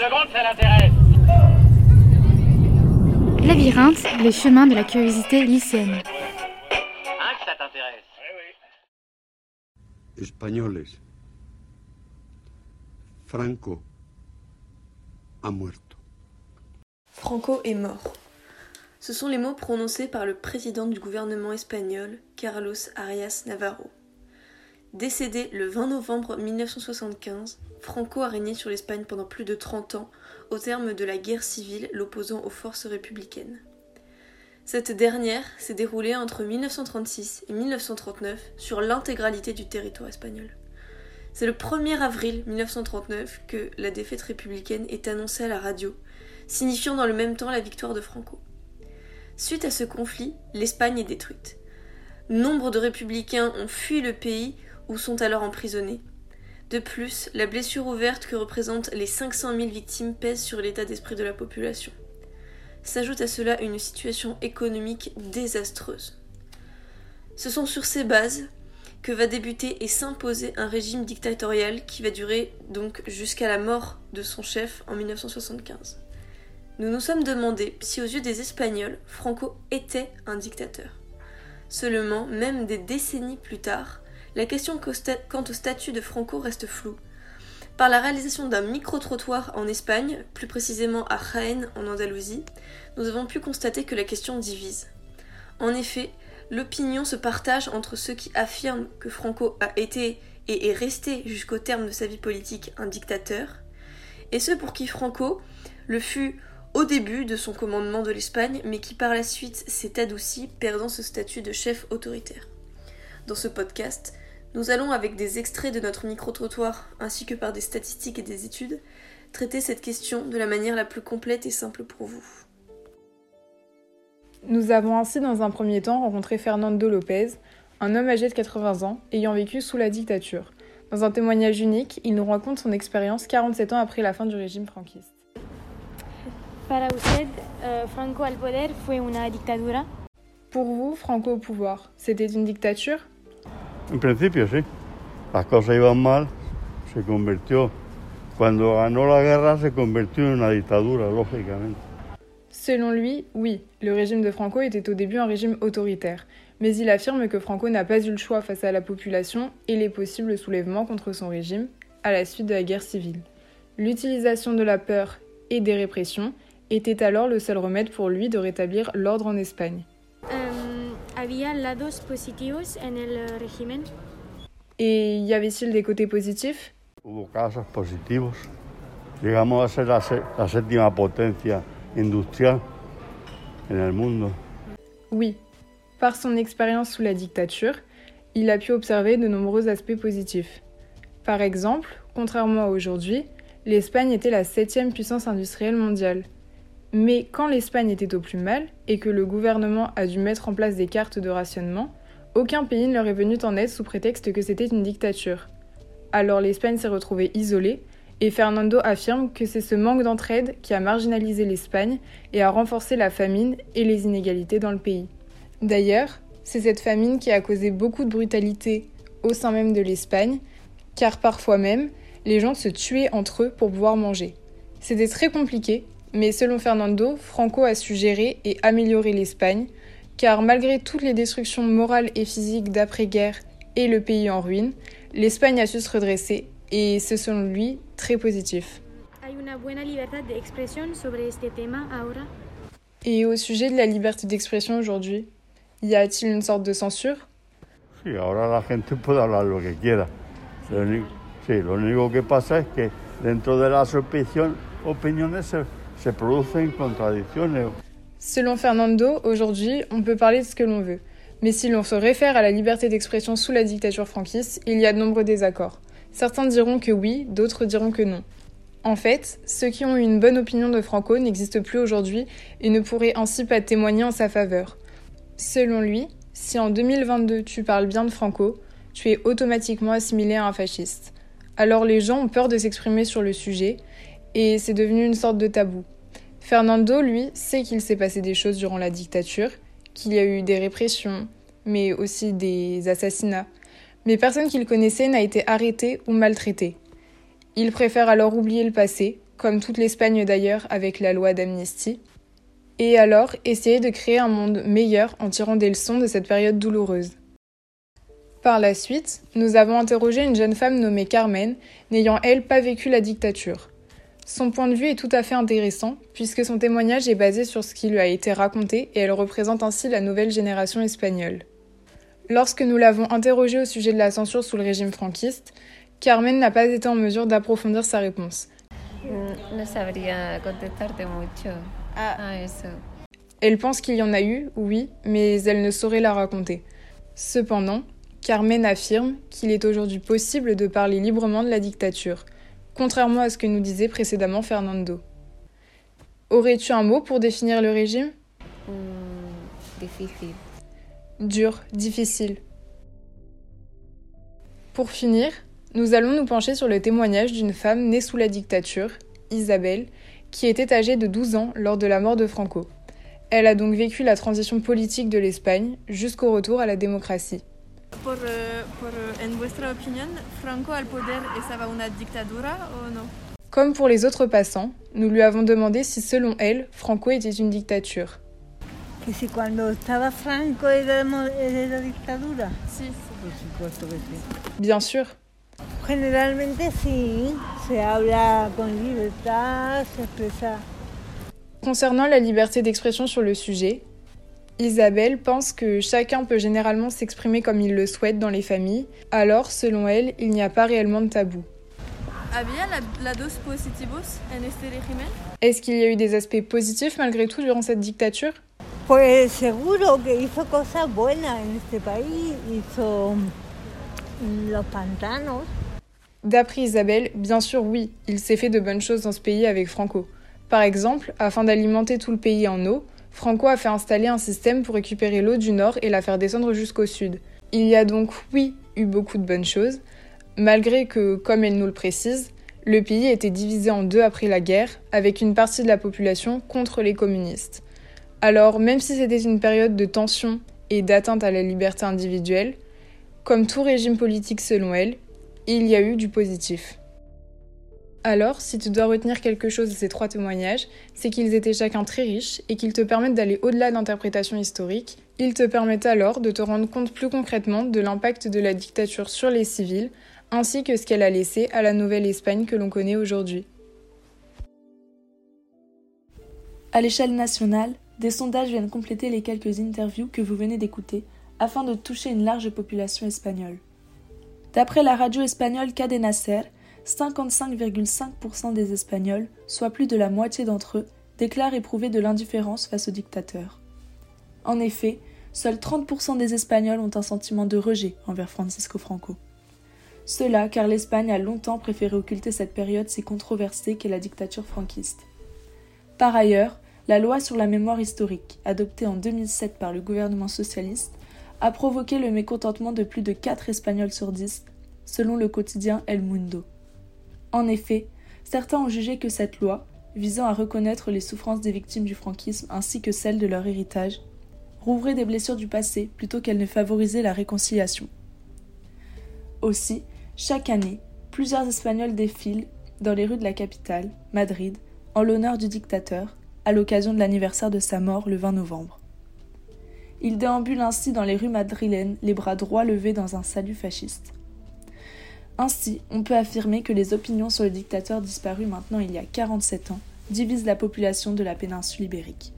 seconde, ça l'intéresse. Labyrinthe, les chemins de la curiosité lycéenne. Hein, que ça t'intéresse Españoles. Franco ha muerto. Franco est mort. Ce sont les mots prononcés par le président du gouvernement espagnol, Carlos Arias Navarro. Décédé le 20 novembre 1975, Franco a régné sur l'Espagne pendant plus de 30 ans, au terme de la guerre civile l'opposant aux forces républicaines. Cette dernière s'est déroulée entre 1936 et 1939 sur l'intégralité du territoire espagnol. C'est le 1er avril 1939 que la défaite républicaine est annoncée à la radio, signifiant dans le même temps la victoire de Franco. Suite à ce conflit, l'Espagne est détruite. Nombre de républicains ont fui le pays ou sont alors emprisonnés. De plus, la blessure ouverte que représentent les 500 000 victimes pèse sur l'état d'esprit de la population. S'ajoute à cela une situation économique désastreuse. Ce sont sur ces bases que va débuter et s'imposer un régime dictatorial qui va durer donc jusqu'à la mort de son chef en 1975. Nous nous sommes demandé si aux yeux des Espagnols, Franco était un dictateur. Seulement, même des décennies plus tard, la question quant au statut de Franco reste floue. Par la réalisation d'un micro-trottoir en Espagne, plus précisément à Jaén en Andalousie, nous avons pu constater que la question divise. En effet, l'opinion se partage entre ceux qui affirment que Franco a été et est resté jusqu'au terme de sa vie politique un dictateur, et ceux pour qui Franco le fut au début de son commandement de l'Espagne, mais qui par la suite s'est adouci, perdant ce statut de chef autoritaire. Dans ce podcast, nous allons, avec des extraits de notre micro-trottoir, ainsi que par des statistiques et des études, traiter cette question de la manière la plus complète et simple pour vous. Nous avons ainsi dans un premier temps rencontré Fernando Lopez, un homme âgé de 80 ans ayant vécu sous la dictature. Dans un témoignage unique, il nous raconte son expérience 47 ans après la fin du régime franquiste. Para usted, Franco al poder fue una dictadura? Pour vous, Franco au pouvoir, c'était une dictature? En principio sí. Las cosas iban mal, se convirtió. Cuando ganó la guerra se convirtió en una dictadura, lógicamente. Selon lui, oui, le régime de Franco était au début un régime autoritaire, mais il affirme que Franco n'a pas eu le choix face à la population et les possibles soulèvements contre son régime à la suite de la guerre civile. L'utilisation de la peur et des répressions était alors le seul remède pour lui de rétablir l'ordre en Espagne. Había lados positivos en el régimen. Et y avait-il des côtés positifs Hubo casos positivos. Llegamos a ser la, la séptima potencia industrial en el mundo. Oui. Par son expérience sous la dictature, il a pu observer de nombreux aspects positifs. Par exemple, contrairement à aujourd'hui, l'Espagne était la septième puissance industrielle mondiale. Mais quand l'Espagne était au plus mal et que le gouvernement a dû mettre en place des cartes de rationnement, aucun pays ne leur est venu en aide sous prétexte que c'était une dictature. Alors l'Espagne s'est retrouvée isolée et Fernando affirme que c'est ce manque d'entraide qui a marginalisé l'Espagne et a renforcé la famine et les inégalités dans le pays. D'ailleurs, c'est cette famine qui a causé beaucoup de brutalité au sein même de l'Espagne, car parfois même, les gens se tuaient entre eux pour pouvoir manger. C'était très compliqué, mais selon Fernando, Franco a su gérer et améliorer l'Espagne, car malgré toutes les destructions morales et physiques d'après-guerre et le pays en ruine, l'Espagne a su se redresser, et c'est selon lui très positif. Et au sujet de la liberté d'expression aujourd'hui, y a-t-il une sorte de censure? Sí, ahora la gente puede hablar lo que quiera. Lo único, sí, lo único que pasa es que dentro de las opiniones se. Selon Fernando, aujourd'hui, on peut parler de ce que l'on veut. Mais si l'on se réfère à la liberté d'expression sous la dictature franquiste, il y a de nombreux désaccords. Certains diront que oui, d'autres diront que non. En fait, ceux qui ont eu une bonne opinion de Franco n'existent plus aujourd'hui et ne pourraient ainsi pas témoigner en sa faveur. Selon lui, si en 2022 tu parles bien de Franco, tu es automatiquement assimilé à un fasciste. Alors les gens ont peur de s'exprimer sur le sujet et c'est devenu une sorte de tabou. Fernando, lui, sait qu'il s'est passé des choses durant la dictature, qu'il y a eu des répressions, mais aussi des assassinats. Mais personne qu'il connaissait n'a été arrêté ou maltraité. Il préfère alors oublier le passé, comme toute l'Espagne d'ailleurs avec la loi d'amnistie, et alors essayer de créer un monde meilleur en tirant des leçons de cette période douloureuse. Par la suite, nous avons interrogé une jeune femme nommée Carmen, n'ayant elle pas vécu la dictature. Son point de vue est tout à fait intéressant, puisque son témoignage est basé sur ce qui lui a été raconté et elle représente ainsi la nouvelle génération espagnole. Lorsque nous l'avons interrogée au sujet de la censure sous le régime franquiste, Carmen n'a pas été en mesure d'approfondir sa réponse. Mucho Ah, a eso. Elle pense qu'il y en a eu, oui, mais elle ne saurait la raconter. Cependant, Carmen affirme qu'il est aujourd'hui possible de parler librement de la dictature, contrairement à ce que nous disait précédemment Fernando. Aurais-tu un mot pour définir le régime? Mm, difícil. Dur, difficile. Pour finir, nous allons nous pencher sur le témoignage d'une femme née sous la dictature, Isabelle, qui était âgée de 12 ans lors de la mort de Franco. Elle a donc vécu la transition politique de l'Espagne jusqu'au retour à la démocratie. Por, eh, por, eh, en vuestra opinión, Franco al poder estaba una dictadura o no? Comme pour les autres passants, nous lui avons demandé si selon elle, Franco était une dictature. Que si cuando estaba Franco era, era dictadura. Si, Por supuesto que sí. Bien sûr. Generalmente sí, se habla con libertad, se expresa. Concernant la liberté d'expression sur le sujet, Isabelle pense que chacun peut généralement s'exprimer comme il le souhaite dans les familles, alors selon elle, il n'y a pas réellement de tabou. Est-ce qu'il y a eu des aspects positifs malgré tout durant cette dictature? Pues seguro que hizo cosas buenas en este país, hizo los pantanos. D'après Isabelle, bien sûr oui, il s'est fait de bonnes choses dans ce pays avec Franco. Par exemple, afin d'alimenter tout le pays en eau, Franco a fait installer un système pour récupérer l'eau du nord et la faire descendre jusqu'au sud. Il y a donc, oui, eu beaucoup de bonnes choses, malgré que, comme elle nous le précise, le pays était divisé en deux après la guerre, avec une partie de la population contre les communistes. Alors, même si c'était une période de tension et d'atteinte à la liberté individuelle, comme tout régime politique selon elle, il y a eu du positif. Alors, si tu dois retenir quelque chose de ces trois témoignages, c'est qu'ils étaient chacun très riches et qu'ils te permettent d'aller au-delà d'interprétations historiques. Ils te permettent alors de te rendre compte plus concrètement de l'impact de la dictature sur les civils, ainsi que ce qu'elle a laissé à la nouvelle Espagne que l'on connaît aujourd'hui. À l'échelle nationale, des sondages viennent compléter les quelques interviews que vous venez d'écouter afin de toucher une large population espagnole. D'après la radio espagnole Cadena Ser, 55,5% des Espagnols, soit plus de la moitié d'entre eux, déclarent éprouver de l'indifférence face au dictateur. En effet, seuls 30% des Espagnols ont un sentiment de rejet envers Francisco Franco. Cela car l'Espagne a longtemps préféré occulter cette période si controversée qu'est la dictature franquiste. Par ailleurs, la loi sur la mémoire historique, adoptée en 2007 par le gouvernement socialiste, a provoqué le mécontentement de plus de 4 Espagnols sur 10, selon le quotidien El Mundo. En effet, certains ont jugé que cette loi, visant à reconnaître les souffrances des victimes du franquisme ainsi que celles de leur héritage, rouvrait des blessures du passé plutôt qu'elle ne favorisait la réconciliation. Aussi, chaque année, plusieurs Espagnols défilent dans les rues de la capitale, Madrid, en l'honneur du dictateur, à l'occasion de l'anniversaire de sa mort le 20 novembre. Ils déambulent ainsi dans les rues madrilènes, les bras droits levés dans un salut fasciste. Ainsi, on peut affirmer que les opinions sur le dictateur disparu maintenant il y a 47 ans divisent la population de la péninsule ibérique.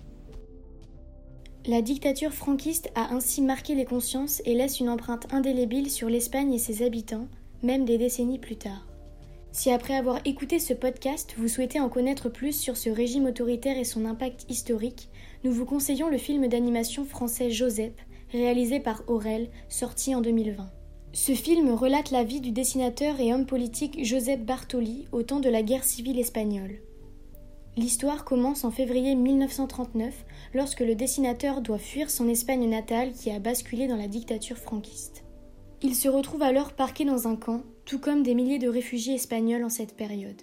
La dictature franquiste a ainsi marqué les consciences et laisse une empreinte indélébile sur l'Espagne et ses habitants, même des décennies plus tard. Si après avoir écouté ce podcast, vous souhaitez en connaître plus sur ce régime autoritaire et son impact historique, nous vous conseillons le film d'animation français Joseph, réalisé par Aurel, sorti en 2020. Ce film relate la vie du dessinateur et homme politique Joseph Bartoli au temps de la guerre civile espagnole. L'histoire commence en février 1939 lorsque le dessinateur doit fuir son Espagne natale qui a basculé dans la dictature franquiste. Il se retrouve alors parqué dans un camp, tout comme des milliers de réfugiés espagnols en cette période.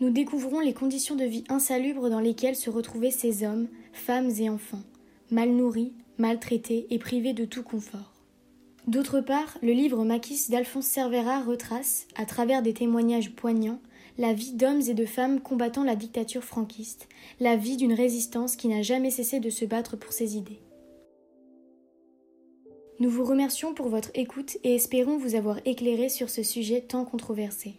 Nous découvrons les conditions de vie insalubres dans lesquelles se retrouvaient ces hommes, femmes et enfants, mal nourris, maltraités et privés de tout confort. D'autre part, le livre Maquis d'Alphonse Cervera retrace, à travers des témoignages poignants, la vie d'hommes et de femmes combattant la dictature franquiste, la vie d'une résistance qui n'a jamais cessé de se battre pour ses idées. Nous vous remercions pour votre écoute et espérons vous avoir éclairé sur ce sujet tant controversé.